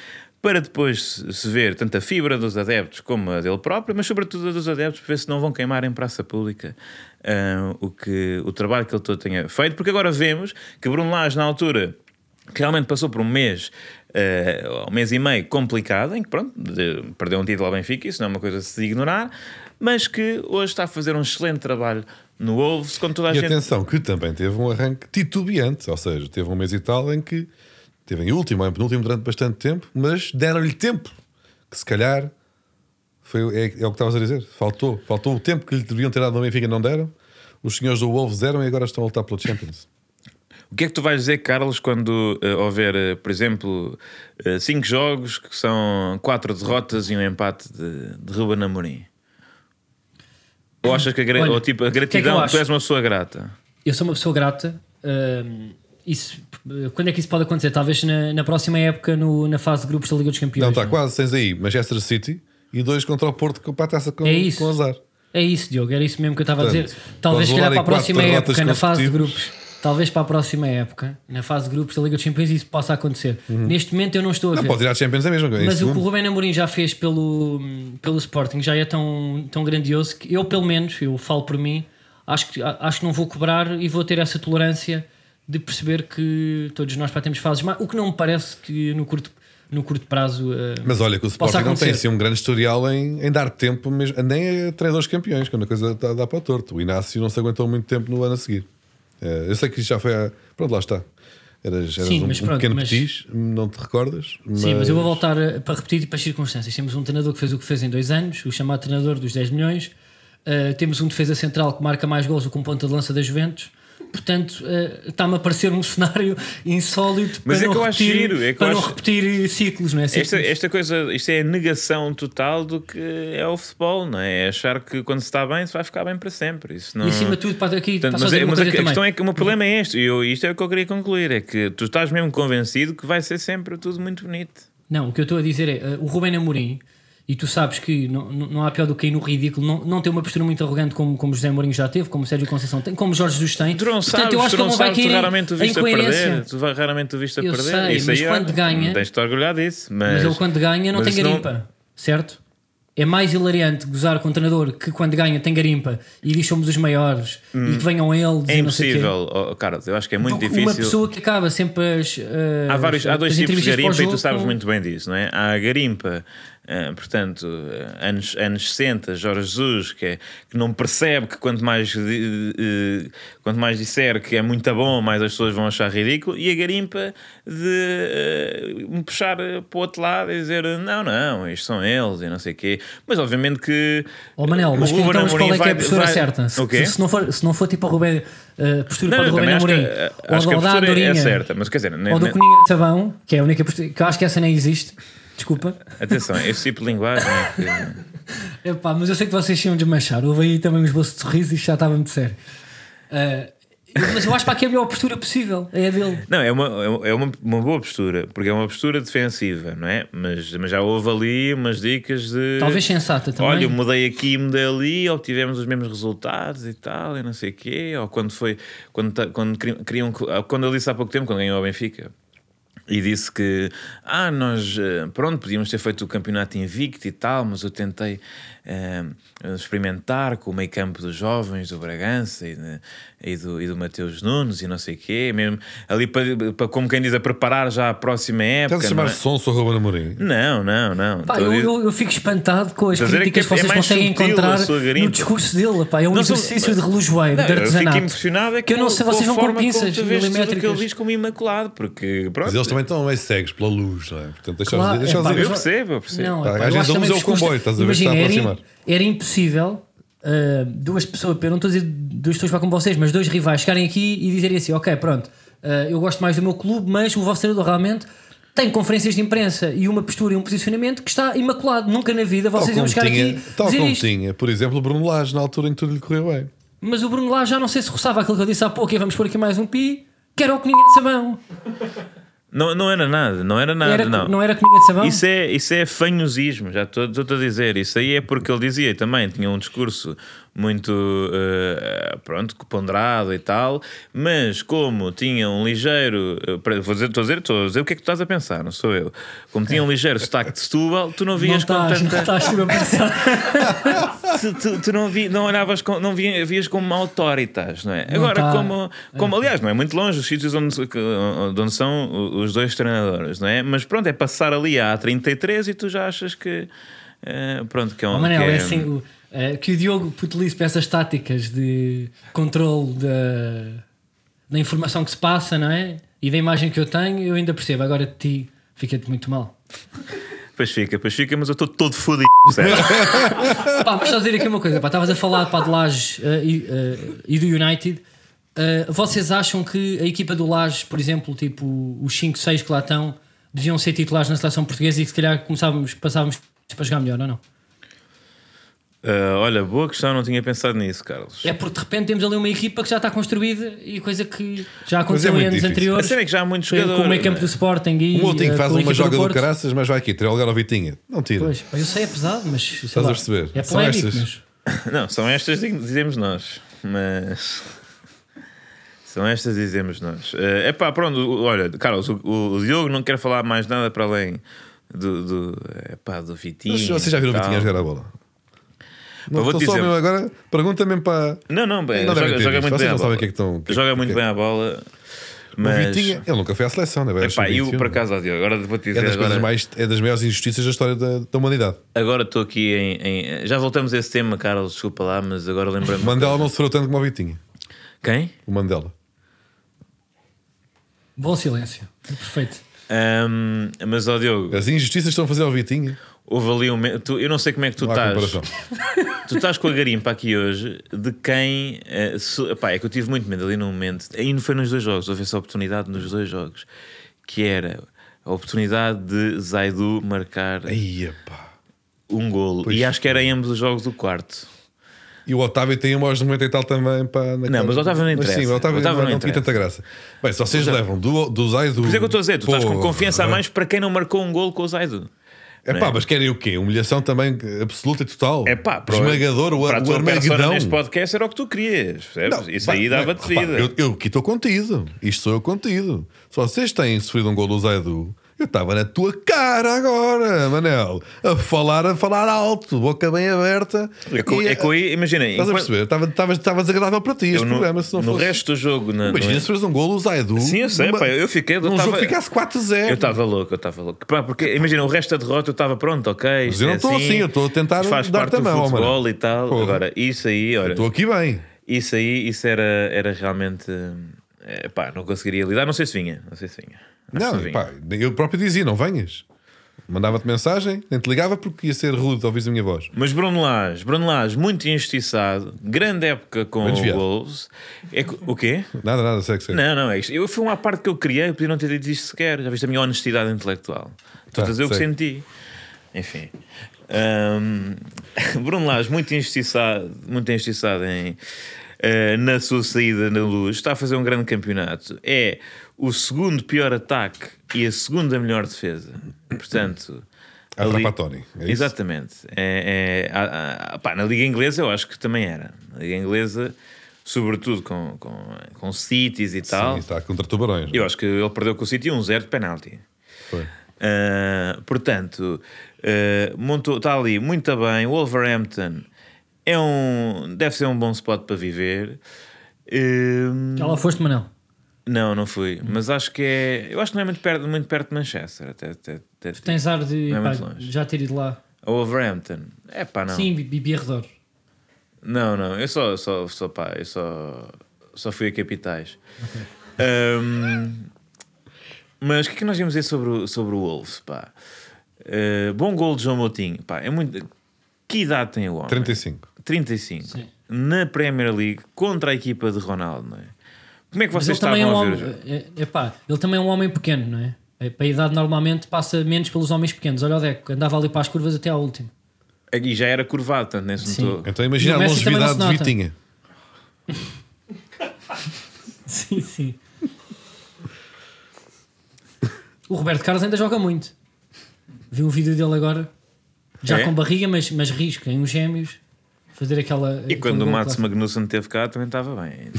Para depois se- ver tanto a fibra dos adeptos como a dele próprio, mas sobretudo a dos adeptos, para ver se não vão queimar em praça pública ah, o, que, o trabalho que ele todo tenha feito. Porque agora vemos que Bruno Lage, na altura, realmente passou por um mês, uh, um mês e meio complicado, em que pronto, de- perdeu um título ao Benfica, isso não é uma coisa a se ignorar, mas que hoje está a fazer um excelente trabalho no Wolves, com toda a E gente. atenção, que também teve um arranque titubeante, ou seja, teve um mês e tal em que teve em último ou em penúltimo durante bastante tempo, mas deram-lhe tempo, que se calhar foi, é, é o que estavas a dizer, faltou, faltou o tempo que lhe deviam ter dado no Benfica e não deram. Os senhores do Wolves deram e agora estão a lutar pela Champions. O que é que tu vais dizer, Carlos, quando uh, houver, uh, por exemplo, uh, cinco jogos que são quatro derrotas e um empate de, de Ruben Amorim? Ou achas que a, gra- Olha, ou, tipo, a o que é que gratidão, tu és uma pessoa grata? Eu sou uma pessoa grata. hum, isso, quando é que isso pode acontecer? Talvez na, na próxima época, no- na fase de grupos da Liga dos Campeões. Não, está é? quase, tens aí Manchester City e dois contra o Porto para a taça com, É isso. com azar. É isso, Diogo, era isso mesmo que eu estava a dizer. Talvez, se calhar, para a próxima época, na fase de grupos, talvez para a próxima época, na fase de grupos da Liga dos Campeões, isso possa acontecer. Neste momento eu não estou a Uhum. Não, ver. pode ir à Champions é mesmo. em Mas o que o. Rubén Amorim já fez pelo, pelo Sporting já é tão, tão grandioso que eu, pelo menos, eu falo por mim, acho que, acho que não vou cobrar e vou ter essa tolerância de perceber que todos nós para temos fases. Mas o que não me parece que no curto, no curto prazo. eh, Mas olha que o Sporting não tem assim um grande historial em, em dar tempo, mesmo, nem a treinadores campeões, quando a coisa dá, dá para o torto. O Inácio não se aguentou muito tempo no ano a seguir. Eh, eu sei que já foi a. Pronto, lá está. Eras, eras Sim, um, mas um pronto, pequeno mas- petis, não te recordas? Sim, mas eu vou voltar a- para repetir para as circunstâncias. Temos um treinador que fez o que fez em dois anos, o chamado treinador dos 10 milhões. Uh, temos um defesa central que marca mais gols do que um ponta de lança da Juventus. Portanto, uh, está-me a parecer um cenário insólito Mas para, é não, que eu acho repetir, giro, é para não acho- repetir ciclos, não é? Ciclos. Esta, esta coisa, isto é a negação total do que é o futebol, não é? É achar que quando se está bem, se vai ficar bem para sempre. Isso não... E acima de tudo, para aqui, Portanto, mas é- uma mas a, a também. questão é que o meu problema é este, e eu, isto é o que eu queria concluir: é que tu estás mesmo convencido que vai ser sempre tudo muito bonito. Não, o que eu estou a dizer é uh, o Rubén Amorim. E tu sabes que não, não não há pior do que ir no ridículo, não, não ter uma postura muito arrogante como, como José Mourinho já teve, como Sérgio Conceição tem, como Jorge Jesus tem. Tu não Portanto, sabes, eu acho que não não vai cair raramente o viste a perder. Tu raramente o viste a Eu perder. sei, Isso mas aí, quando olha, ganha- Tens de te orgulhar disso. Mas, Mas ele quando ganha não tem não- garimpa, certo? É mais hilariante gozar com um treinador que quando ganha tem garimpa e diz somos os maiores e que venham eles É não impossível, oh, Carlos. Eu acho que é muito que difícil. Uma pessoa que acaba sempre as. eh, Há, vários, há dois tipos de garimpa e tu sabes com- muito bem disso, não é? Há a garimpa, eh, portanto, eh, anos, anos 60, Jorge Jesus, que, é, que não percebe que quanto mais, eh, quanto mais disser que é muito bom, mais as pessoas vão achar ridículo, e a garimpa de eh, me puxar para o outro lado e dizer não, não, isto são eles e não sei o quê. Mas obviamente que. Ó Manel, mas que, Ruben então, qual Amorim é que é a postura vai- certa? Se, O quê? se, não for, se não for tipo a Ruben, uh, postura Não, para o Ruben também acho que, Amorim, eh, ou acho que a postura é certa, mas quer dizer, ou do nem- Coninha de Sabão, que é a única postura, que eu acho que essa nem existe. Desculpa. atenção, esse tipo de linguagem é que. Epá, mas eu sei que vocês iam desmanchar. Houve aí também um esboço de sorriso e já estava muito sério. Uh, mas eu acho para que é a melhor postura possível. É a dele. Não, é uma, é uma, uma boa postura, porque é uma postura defensiva, não é? Mas, mas já houve ali umas dicas de. Talvez sensata também. Olha, eu mudei aqui, mudei ali, obtivemos os mesmos resultados e tal, e não sei o quê. Ou quando foi. Quando, quando queriam. Quando disse há pouco tempo, quando ganhou o Benfica. E disse que, ah, nós, eh, pronto, podíamos ter feito o campeonato invicto e tal, mas eu tentei eh, experimentar com o meio campo dos jovens do Bragança e, de- e do, e do Mateus Nunes e não sei o quê, mesmo ali para, para, como quem diz, a preparar já a próxima época. Estás a não chamar é? Sonso ou Ruben Amorim? Não, não, não. Pá, eu, eu, eu fico espantado com as dizer críticas que que é vocês mais conseguem encontrar no discurso dele. Pá. É um Não sou- exercício de relojoeiro, Não, de eu fico artesanato. impressionado é que eu não sei, vocês vão com pinças o que ele milimétricas. diz como imaculado, porque pronto. Mas eles também estão meio cegos pela luz, não é? Portanto, deixa Claro, deixa é pá, dizer. eu percebo, eu percebo. Não, Pá, às eu vezes a luz é o comboio, estás a ver, Imagina, está a im- era impossível uh, duas pessoas, eu não estou a dizer duas pessoas para com vocês, mas dois rivais chegarem aqui e dizerem assim: Ok, pronto, uh, eu gosto mais do meu clube, mas o vosso treinador realmente tem conferências de imprensa e uma postura e um posicionamento que está imaculado. Nunca na vida vocês iam chegar tinha, aqui tal como isto. tinha, por exemplo, o Bruno Lage na altura em que tudo lhe correu bem. Mas o Bruno lá já não sei se roçava aquilo que eu disse há pouco e vamos pôr aqui mais um pi, que era o Coninha de Sabão. Não, não era nada, não era nada, Era, não. não era Coninha de Sabão? Isso é, isso é fanhosismo, já estou a dizer. Isso aí é porque ele dizia também, tinha um discurso muito eh, pronto, ponderado e tal, mas como tinha um ligeiro. para- vou dizer, estou, a dizer, estou a dizer o que é que tu estás a pensar, não sou eu. Como tinha um ligeiro sotaque de Setúbal, tu não não vias com estás, não tanta. estás tu a pensar. tu, tu- tu não, vi, não olhavas com, não vi- vias como autoritas, não é? Não Agora, tá. como, como aliás, não é muito longe os sítios onde, onde são os dois treinadores, não é? Mas pronto, é passar ali à 33 e tu já achas que. Eh, pronto, que é um. Oh, Manel, que é assim, o- eh, que o Diogo utilize para essas táticas de controle da, da informação que se passa, não é? E da imagem que eu tenho, eu ainda percebo. Agora de ti, fica-te muito mal. Pois fica, pois fica, mas eu estou todo fodido. Pá, mas só dizer aqui uma coisa, pá, estavas a falar pá, de Lages eh, e, eh, e do United. Eh, vocês acham que a equipa do Lages, por exemplo, tipo os 5, 6 que lá estão, deviam ser titulares na seleção portuguesa e que se calhar começávamos, passávamos para jogar melhor ou não? Ah, olha, boa questão, não tinha pensado nisso, Carlos. É porque de repente temos ali uma equipa que já está construída e coisa que já Mas aconteceu é em anos difícil. A anteriores. cena é que já há muitos com o jogadores. meio campo do é? Sporting e O Moutinho eh, faz a uma joga do Porto. caraças, mas vai aqui, tirar o lugar ao Vitinha. Não tira. Pois, eu sei é pesado, mas Estás a lá, perceber? É São polémico, estas. mas Não, são estas dizemos nós, mas. São estas dizemos nós. É pá, pronto, olha, Carlos, o, o Diogo não quer falar mais nada para além do, do, epá, do Vitinho. Vocês já viram o tal. Vitinha a jogar a bola? Não, só dizer- mesmo agora, pergunta mesmo para. Não, não, bem, Não joga, joga muito Vocês bem a não sabem bola. o que é que estão- o que é joga o que muito é bem a bola. O Mas, Vitinha, ele nunca foi à seleção, não é? epá, eu Sub-21. por acaso, ó, agora vou-te É dizer. das, coisas agora, mais, é das maiores injustiças da história da, da humanidade. agora estou aqui em, em- Já voltamos a esse tema, Carlos, desculpa lá, mas agora lembrando. O Mandela não sofreu tanto como o Vitinha. Quem? O Mandela. bom silêncio. Perfeito. Ahm, mas, ó Diogo, As injustiças estão a fazer ao Vitinha. houve ali um. tu- eu não sei como é que tu estás. Tu estás com a garimpa aqui hoje de quem. eh, se- epá, é que eu tive muito medo ali no momento. Ainda foi nos dois jogos, houve essa oportunidade nos dois jogos. Que era a oportunidade de Zaidu marcar Aí, pá. um golo. Pois e acho que era em ambos os jogos do quarto. E o Otávio tem uma aos 90 e tal também. Pá, Não, mas o Otávio não interessa. Sim, o Otávio, O Otávio não, não interessa. tanta graça. Bem, se vocês levam do, do Zaidu. Por isso é que eu estou a dizer, tu estás com confiança a mais para quem não marcou um golo com o Zaidu. É pá, mas querem o quê? Humilhação também absoluta e total. É pá, para Esmagador, o, para a o Armagedão. neste podcast era o que tu querias. percebes? Não, Isso pá, aí dava-te vida. Eu, eu aqui estou contido. Isto sou eu contido. Se vocês têm sofrido um gol do Zaidu, eu estava na tua cara agora, Manel. A falar, a falar alto, boca bem aberta. É que, E, é que imagina, Estás a perceber? Estava, estava, estava desagradável para ti este eu no, programa. Se não no fosse... resto do jogo, na, Imagina no- se fores um gol do Zaidu. Sim, eu sei, numa- pá, eu fiquei. Eu num tava, jogo ficasse 4-0. Eu estava louco, eu estava louco. Pá, porque imagina, o resto da derrota eu estava pronto, ok. Mas eu não é estou assim, eu estou a tentar dar-te parte a do mão, futebol e tal. Porra. Agora, isso aí, olha, Estou aqui bem. isso aí, isso era, era realmente. é, pá, não conseguiria lidar. Não sei se vinha, não sei se vinha. Que Não, pá, eu próprio dizia: não venhas. Mandava-te mensagem, nem te ligava porque ia ser rude ouvir a minha voz. Mas Bruno Lage, Bruno Lage, muito injustiçado, grande época com o. Wolves. É, que- o quê? Nada, nada, segue, segue. Não, não, é isto. Eu fui uma parte que eu criei, podia não ter dito isto sequer. Já viste a minha honestidade intelectual. Estou a Tá, dizer o que sei. senti. Enfim. Ahm, Bruno Lage, muito injustiçado, muito injustiçado em, eh, na sua saída na luz. Está a fazer um grande campeonato. É o segundo pior ataque e a segunda melhor defesa. Portanto. A ali- Trapattoni, é? Exatamente. É, é, a- a- pá, na Liga Inglesa eu acho que também era. Na Liga Inglesa, sobretudo com, com, com Cities e tal. Sim, está contra tubarões. Eu acho que ele perdeu com o City 1-0 de penalti. Foi. Ah, portanto, ah, montou, está ali muito bem. Wolverhampton é um, deve ser um bom spot para viver. Ah, Já lá foste, Manel. não, não fui. Mas acho que é. Eu acho que não é muito perto, muito perto de Manchester. Até, até, até, Tens ar de é pá, já ter ido lá. A Wolverhampton. É pá, não. Sim, Bibi Arredor. Não, não, eu só, só, só pá, eu só, só fui a capitais. Ahm, mas o que é que nós íamos dizer sobre o, sobre o Wolves, pá? Uh, bom gol de João Moutinho, pá, é muito... Que idade tem o homem? 35. 35. Sim. Na Premier League, contra a equipa de Ronaldo, não é? Como é que vocês ele também é um estavam a ver homem. jogo? É, epá, ele também é um homem pequeno, não é? É, Para a idade normalmente passa menos pelos homens pequenos. Olha o Deco, andava ali para as curvas até à última. E já era curvado, tanto nem se Sim. notou. Então imagina a longevidade de. Vitinha. Sim, sim. O Roberto Carlos ainda joga muito. Vi um vídeo dele agora, já É? com barriga, mas, mas risco, em uns gêmeos, fazer aquela. E quando o Mats. Magnussen teve cá, também estava bem.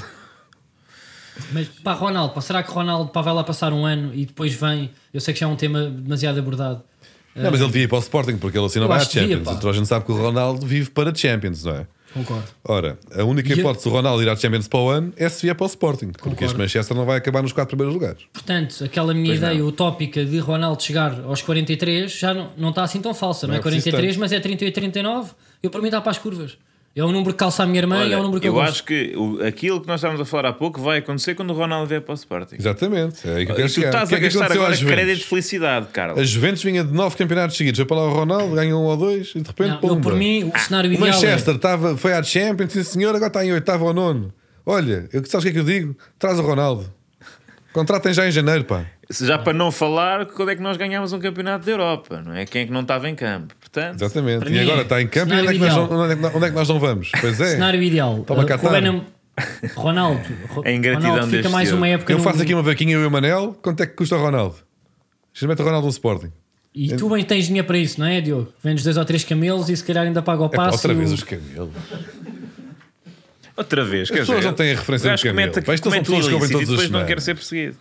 Mas pá, Ronaldo, pá, será que Ronaldo pá, vai lá passar um ano e depois vem? Eu sei que já é um tema demasiado abordado. Não, mas ele devia ir para o Sporting porque ele assim não vai à devia, Champions. Então a gente sabe que o Ronaldo vive para Champions, não é? Concordo. Ora, a única E eu- hipótese do Ronaldo ir à Champions para o ano é se vier para o Sporting, porque Concordo. este Manchester não vai acabar nos quatro primeiros lugares. Portanto, aquela minha Pois ideia não. utópica de Ronaldo chegar aos 43 já não, não está assim tão falsa. Não, Não é é preciso 43, tanto. mas é 38, 39. Eu para mim está para as curvas. É o número que calça a minha irmã e Olha, é o número que eu, eu gosto. acho que o- aquilo que nós estávamos a falar há pouco vai acontecer quando o Ronaldo vier para o Sporting. Exatamente. É aí que eu E quero tu chegar. estás que a é que gastar aconteceu agora às crédito de felicidade, Carlos. A Juventus vinha de nove campeonatos seguidos. Foi para lá o Ronaldo, ganhou um ou dois e de repente, Não, eu, pumba. por mim, o cenário O ideal é- Manchester estava, foi à Champions, sim senhor, agora está em oitavo ou nono. Olha, eu, sabes o que é que eu digo? Traz o Ronaldo. Contratem já em janeiro, pá. Já para não falar quando é que nós ganhámos um campeonato da Europa, não é? Quem é que não estava em campo. Portanto, Exatamente. E mim agora é está em campo e onde é, que nós ideal. não, onde, é que, onde é que nós não vamos? Pois é. Cenário ideal. Toma Uh, Qatar. Ruben- Ronaldo. Ro- A ingratidão Ronaldo fica deste mais senhor. uma época Eu no- faço aqui uma vaquinha, eu e o Manel. Quanto é que custa o Ronaldo? Experimenta o Ronaldo no Sporting. E tu bem tens dinheiro para isso, não é, Diogo? Vendes dois ou três camelos e se calhar ainda paga o É pá, passo. outra e o- vez os camelos. outra vez. As quer pessoas dizer, não têm a referência o do gajo camelo. comete, Pá, isto são comete pessoas que ouvem ilícito todas e as depois não semanas. quer ser perseguido.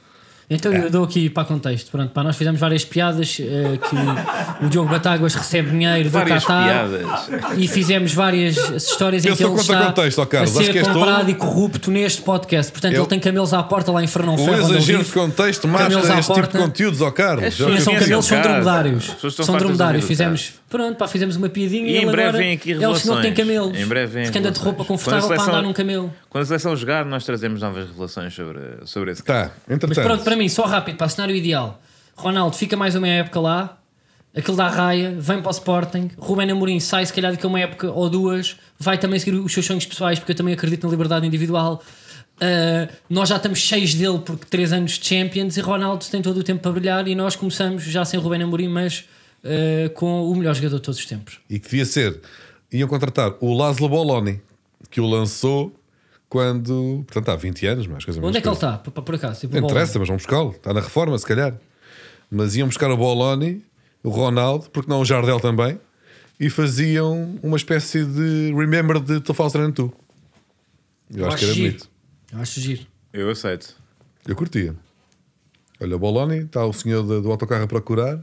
Então eu dou aqui para contexto. Pronto, pá, nós fizemos várias piadas eh, que o Diogo Batáguas recebe dinheiro do Várias Qatar piadas. e fizemos várias histórias Eu em que sou ele contra está contexto, ó, Carlos. a Acho ser que és comprado todo- e corrupto neste podcast. Portanto, Eu- ele tem camelos à porta lá em Fernão O Ferro, onde ele exagero de vive. contexto Camelos à este tipo de porta. conteúdos, ó Carlos. É Já que são eu Conhecem camelos, o são caso. dromedários. As pessoas estão São fartas de dromedários. ouvir o Fizemos, pronto, pá, fizemos uma piadinha E e em ele breve agora vem aqui é o senhor que tem revelações. camelos. Em breve vem Porque anda de roupa revelações. confortável Quando a para andar num camelo. Quando a seleção jogar, nós trazemos novas revelações sobre, sobre esse caso. Tá, Mas entretanto. pronto, para mim, só rápido, para cenário ideal. Ronaldo fica mais uma época lá, aquele dá raia, vem para o Sporting, Rubén Amorim sai se calhar daqui a uma época ou duas, vai também seguir os seus sonhos pessoais, porque eu também acredito na liberdade individual. Uh, nós já estamos cheios dele porque 3 anos de Champions e Ronaldo tem todo o tempo para brilhar e nós começamos já sem Rubén Amorim, mas uh, com o melhor jogador de todos os tempos. E que devia ser. Iam contratar o Laszlo Boloni, que o lançou quando. Portanto, há 20 anos, mais coisa Onde é que ele está? Por, por acaso? Tipo, Não interessa, mas vão buscá-lo. Está na reforma, se calhar. Mas iam buscar o Boloni o Ronaldo, porque não o Jardel também, e faziam uma espécie de Remember de 2002. Eu, acho que era giro. bonito. Eu acho giro. Eu aceito. Eu curtia. Olha, o Boloni, está o senhor do, do autocarro a procurar,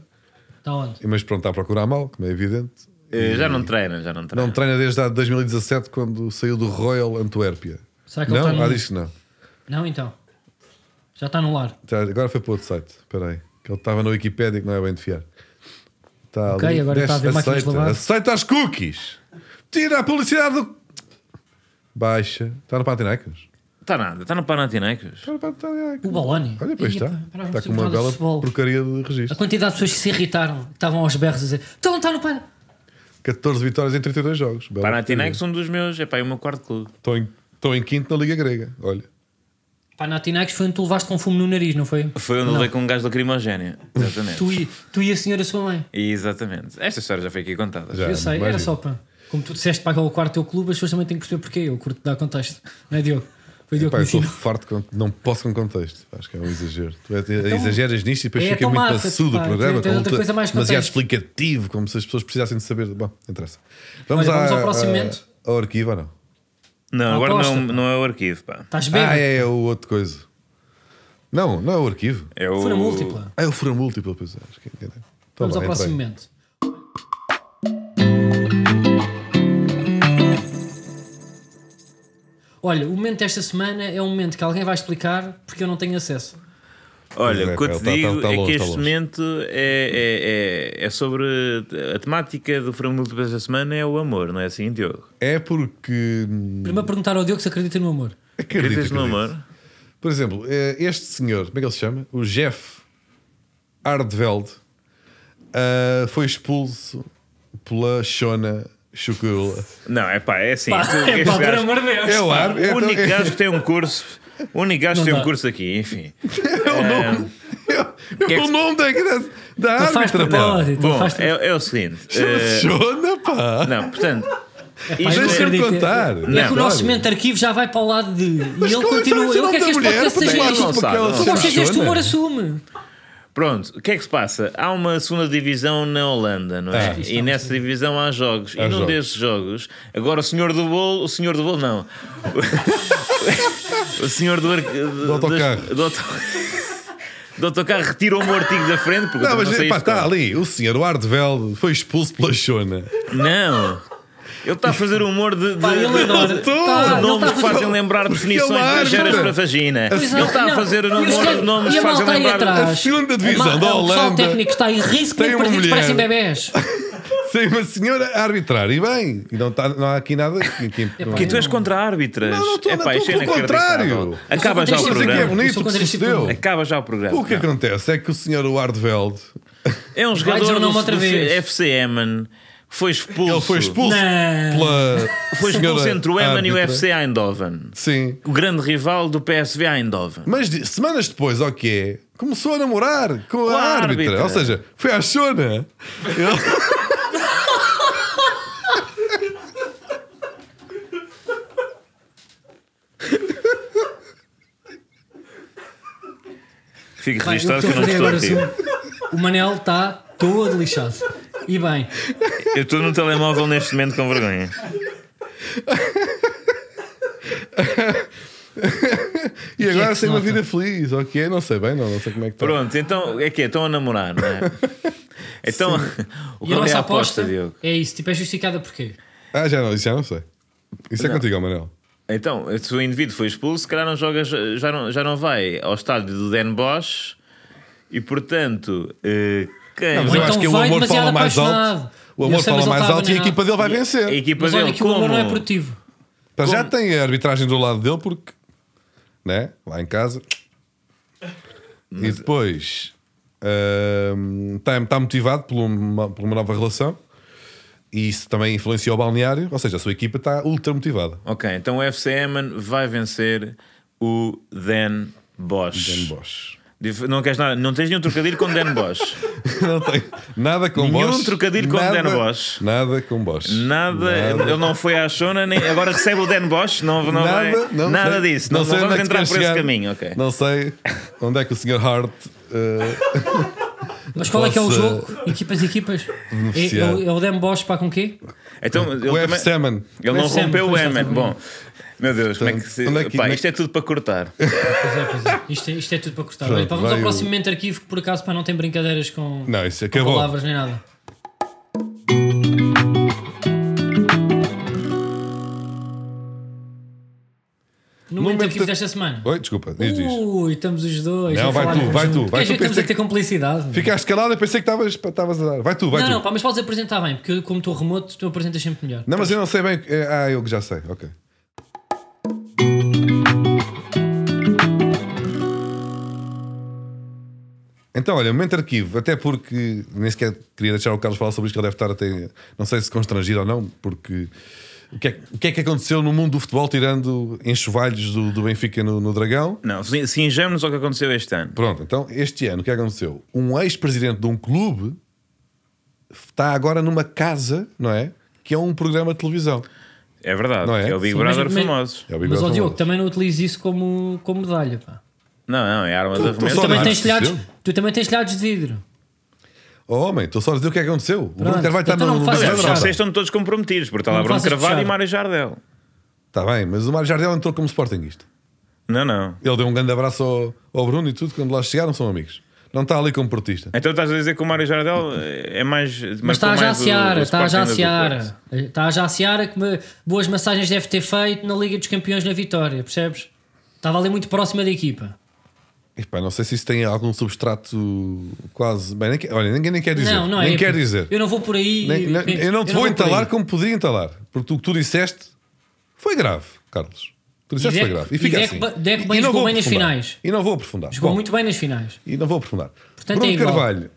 Está onde? mas pronto, está a procurar mal, como é evidente. Eh, Já não treina, já não treina. Não treina desde a 2017, quando saiu do Royal Antuérpia. Será que ele Não? está no- Ah, diz que não. Não, então. Já está no lar. Já- Agora foi para outro site. Espera aí. Que ele estava no Wikipedia que não é bem de fiar. Está Ok, ali. agora está a ver máquinas de aceita, lavar. aceita as cookies. Tira a publicidade do. Baixa. Está no Panathinaikos. Está nada, está no Panathinaikos. Está no Panathinaikos. O Boloni. Olha, pois Ia, está. pá, Está com uma bela futebol. porcaria de A registro. quantidade de pessoas que se irritaram, que estavam aos berros a dizer: Então está no pai. 14 vitórias em 32 jogos. Bela Panathinaikos, um dos meus, é pá, é o meu quarto clube. Estão em, estão em quinto na Liga Grega. Olha. Panathinaikos foi onde tu levaste com fumo no nariz, não foi? Foi onde levei com um gás lacrimogéneo. Exatamente. Tu e, tu e a senhora sua mãe. Exatamente. Esta história já foi aqui contada. Já. eu sei, imagino. era só para. Como tu disseste para o quarto teu clube, as pessoas também têm que perceber porquê. Eu curto dar contexto. Não é, Diogo? Foi Diogo Pá, que eu sou ensinou. farto, com, não posso com contexto. Acho que é um exagero. Tu é- exageras nisto e depois é, fica então muito maçudo o pá, programa. tem- tem com outra coisa mais demasiado contexto. explicativo, como se as pessoas precisassem de saber. Bom, interessa. Vamos, Olha, vamos ao próximo momento? Ao arquivo ou não? Não, agora Aposta, não, pá. não é o arquivo, pá. Estás bem? Ah, é, é o outro coisa. Não, não é o arquivo. É o. Fura múltipla. Ah, é o fura múltiplo. Pois é, acho que entendi. Tá Vamos bem, ao próximo momento. Olha, o momento desta semana é um momento que alguém vai explicar porque eu não tenho acesso. Olha, é, o que eu te tá- digo tá- tá é que tá este momento é, é, é, é sobre a temática do Fura Múltiplo desta semana é o amor, não é assim, Diogo? É porque. hum, Primeiro perguntar ao Diogo se acredita no amor. Acredito, Acreditas no amor? Por exemplo, eh, este senhor, como é que ele se chama? O Jeff Ardveld ah, foi expulso pela Shona Chukurula. Não, é pá, é assim. Pá, tu- é pá, por gajo- amor de Deus. É o ar. o único então- gajo que tem um curso. O único gajo que Não tem um curso aqui, enfim. É o nome, é, que é o que- nome da, da, da árbitra, pá. Bom, é, é o seguinte. Shona, pá. não, portanto. Eu não é- Deixa-me contar. É que o Não. nosso momento de arquivo já vai para o lado de. E Mas ele como continua. sabe o Ele quer que este da mulher? podcast seja isto. não, não. gostas deste Shona. humor, assume. Pronto, o que é que se passa? Há uma segunda divisão na Holanda, não é? Ah. e nessa divisão há jogos. Há e num jogos. desses jogos, agora o senhor do bolo, o senhor do bolo não. o senhor do, ar... do autocarro. Do, auto... do autocarro retirou o artigo da frente. Porque Não, mas sei pá, está como. ali. O senhor o Ardveld foi expulso pela Shona. Não, ele está a fazer humor de, de, Pá, ele de- adora. Tá, de ele nomes tá a que fazer- fazem lembrar definições ele acha. geras para vagina. Pois Ele é, está a não. fazer E os humor de nomes e que a fazem malta aí lembrar. atrás? A segunda divisão Ma- da O pessoal Holanda técnico está em risco tem de uma partidos que parecem mulher. bebés. Tem uma senhora a arbitrar. E bem, e não, tá, não há aqui nada. Que, que, Epá, Porque tu és contra árbitras. Não, não estou, não, é estou pelo contrário. Acaba já o é que é programa. programa. bonito que. Acaba já o programa. O que acontece é que o senhor Wardveld É um jogador do, nome outra do vez. FC Emen. Foi expulso. ele foi expulso Não. pela. Foi expulso entre o Emen e o. FC Eindhoven. Sim. O grande rival do PSV Eindhoven. Mas semanas depois, o que é? Começou a namorar com a, Com a árbitra. árbitra. Ou seja, foi à Shona. Ele- Fico Bem, registado eu que eu não estou aqui. agora zoom. O Manel está todo lixado. E bem, Eu estou no telemóvel neste momento com vergonha. E que é agora que se tem uma vida feliz, ok? Não sei bem, não, não sei como é que está. Pronto, então é que é? Estão a namorar, não é? Então, o e a qual é nossa a aposta aposta, Diogo? é isso. Tipo, é justificada porquê? Ah, já não, isso já não sei. Isso é Não. contigo, ó, Manel. Então, se o indivíduo foi expulso, se calhar não joga, já não, já não vai ao estádio do Den Bosch e, portanto, eh, quem? Não, mas eu então acho que o amor fala mais apaixonado. alto. O E amor fala mas mais alto e a abananado. equipa dele vai a vencer. equipa Mas olha dele que o amor como? não é produtivo. Para já como- tem a arbitragem do lado dele, porque. Né? Lá em casa. E depois. Está tá motivado por uma, por uma nova relação. E isso também influencia o balneário. Ou seja, a sua equipa está ultra motivada. Ok, então o FC Emen vai vencer o Den Bosch. Den Bosch. Não, queres nada, não tens nenhum trocadilho com Den Bosch. Não tem nada com Nenhum Bosch. trocadilho com nada, Den Bosch. Nada com Bosch. Nada, ele não foi à Shona, nem, agora recebe o Den Bosch, não, não vai, Nada, não nada sei. disso. Não, sei não vamos é entrar por esse chegar. caminho, ok. Não sei onde é que o Sr. Hart eh, Mas qual é que é o Possa jogo? Equipas, equipas? É, é o- é o Dem Bosch para com quê? Então, ele, O também- F. Seman. ele não O FM, rompeu o pois, exatamente. Bom, meu Deus, como é que se. Onde é que- Pá, onde é isto é tudo para cortar. Pois é, pois é. Isto, é- isto é tudo para cortar. Olha, pá, vamos vai ao o- próximo momento arquivo que por acaso pá, não tem brincadeiras com, Não, isso com acabou. palavras nem nada. Momento arquivo de- desta semana. Oi, desculpa, diz, diz. Ui, estamos os dois. Não, a vai tu, vai tu, vai tu, que estamos a ter complicidade? Ficaste calado, eu pensei que estavas a dar. Vai tu, vai não, tu. não, pá, mas podes apresentar bem, porque como estou remoto, tu apresentas sempre melhor. Não, mas eu não sei bem. é, Ah, eu que já sei, ok. Então, olha, momento arquivo, até porque nem sequer queria deixar o Carlos falar sobre isto, que ele deve estar até, não sei se constrangido ou não, porque o que é, o que, é que aconteceu no mundo do futebol, tirando enxovalhos do, do Benfica no, no Dragão? Não, se singamos ao que aconteceu este ano. Pronto, então este ano o que é que aconteceu? Um ex-presidente de um clube está agora numa casa, não é? Que é um programa de televisão. É verdade, Não é? é o Big Sim, mas- Brother mas- famosos. É o Big Mas, ó Brother Diogo, famoso. também não utilize isso como, como medalha, pá. Não, não, é arma de tu arremesso. só Também tens telhados, tu também tens telhados de vidro. Oh, homem, estou só a dizer o que é que aconteceu. O Bruno Pronto, Carvalho está então no, não no. Brother. vocês estão todos comprometidos, porque está lá Bruno Carvalho e Mário Jardel. Está bem, mas o Mário Jardel entrou como Sportingista. Não, não. Ele deu um grande abraço ao, ao Bruno e tudo, quando lá chegaram são amigos. Não está ali como portista. Então estás a dizer que o Mário Jardel é mais. Mas está já a Seara, está já a Seara. Seara. Está já a Seara que me- boas massagens deve ter feito na Liga dos Campeões na Vitória, percebes? Estava ali muito próxima da equipa. Epá, não sei se isso tem algum substrato quase. Bem, nem, olha, ninguém nem quer dizer. Não, não nem é. quer dizer. Eu não vou por aí. Nem- nem- eu não te vou por aí. entalar como poderia entalar. Porque o que tu disseste foi grave, Carlos. Tu disseste E foi Deco- grave. E e fica Deco- assim. Deco E bem não jogou vou bem nas aprofundar. finais. E não vou aprofundar. Jogou Bom, muito bem nas finais. E não vou aprofundar. Portanto, Bruno é. Carvalho,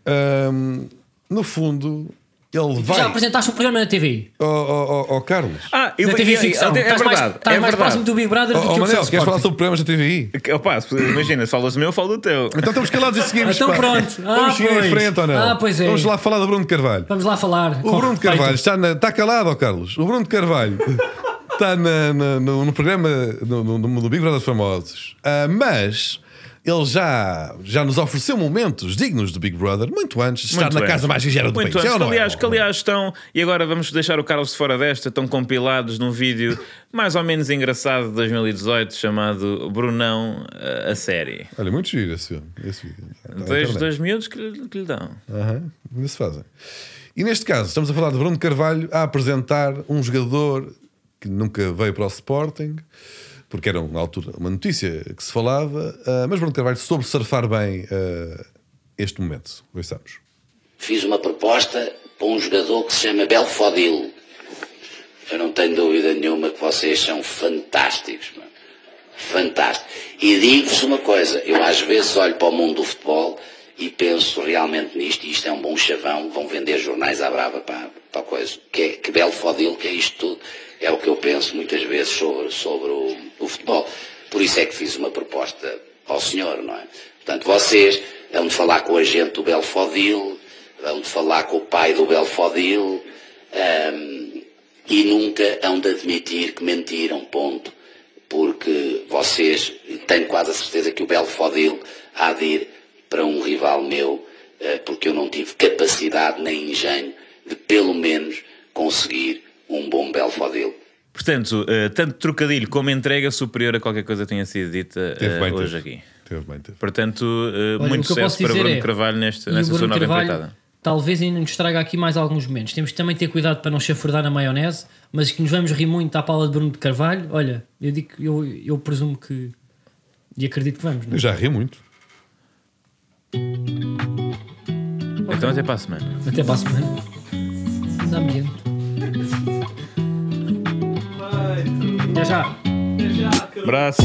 hum, no fundo, ele vai. Já apresentaste o programa na TV. Ó ó, ó, ó, Carlos. Ah, eu, Na TV ficção. é estás mais, estás é mais verdade. próximo do Big Brother Ó do que o Manel, queres falar sobre programas da TVI? Opa, imagina, se falas o meu, eu falo do teu. Então estamos calados e seguimos. Então pronto. Ah, Vamos seguir em pois. frente ou não? Ah, pois é. Vamos lá falar do Bruno de Carvalho. Vamos lá falar. O Bruno de Carvalho está, na- está calado, ó Carlos. O Bruno de Carvalho está na- na- no, no programa no, no- no Big Brother Famosos. Ah, mas ele já, já nos ofereceu momentos dignos do Big Brother muito antes de estar Muito na antes. casa mais ligeira do Muito país. antes, É que, é? aliás, que aliás estão, e agora vamos deixar o Carlos de fora desta, estão compilados num vídeo mais ou menos engraçado de 2018 chamado Brunão a, a série. Olha, muito giro esse. Esse vídeo. Está na Dois, dois miúdos que, lhe- que lhe dão. Aham, ainda se fazem. E neste caso, estamos a falar de Bruno Carvalho a apresentar um jogador que nunca veio para o Sporting, porque era na altura uma notícia que se falava, ah, mas Bruno Carvalho soube surfar bem ah, este momento. Ouçamos. fiz uma proposta para um jogador que se chama Belfodil. Eu não tenho dúvida nenhuma que vocês são fantásticos, mano. Fantástico. E digo-vos uma coisa, eu às vezes olho para o mundo do futebol e penso realmente nisto, e isto é um bom chavão, vão vender jornais à brava para, para a coisa. Que, é, que Belfodil, que é isto tudo. É o que eu penso muitas vezes sobre, sobre o futebol. Por isso é que fiz uma proposta ao senhor, não é? Portanto, vocês vão falar com o agente do Belfodil, vão falar com o pai do Belfodil, ahm, e nunca hão de admitir que mentiram, ponto. Porque vocês, tenho quase a certeza que o Belfodil há de ir para um rival meu, eh, porque eu não tive capacidade nem engenho de pelo menos conseguir um bom Belfodil. Portanto, eh, tanto trocadilho como entrega superior a qualquer coisa que tenha sido dita eh, bem, hoje teve. aqui. Teve bem, teve. Portanto, eh, Olha, muito sucesso para Bruno é, Carvalho neste, E o nessa sua Bruno nova Carvalho empreitada. talvez ainda nos traga aqui mais alguns momentos. Temos que também ter cuidado para não chafurdar na maionese, mas que nos vamos rir muito à pala de Bruno de Carvalho. Olha, eu digo, eu, eu presumo que e acredito que vamos. não é? Eu já ri muito. Então até para a semana. Até para a semana. Até já. Até já. Abraço.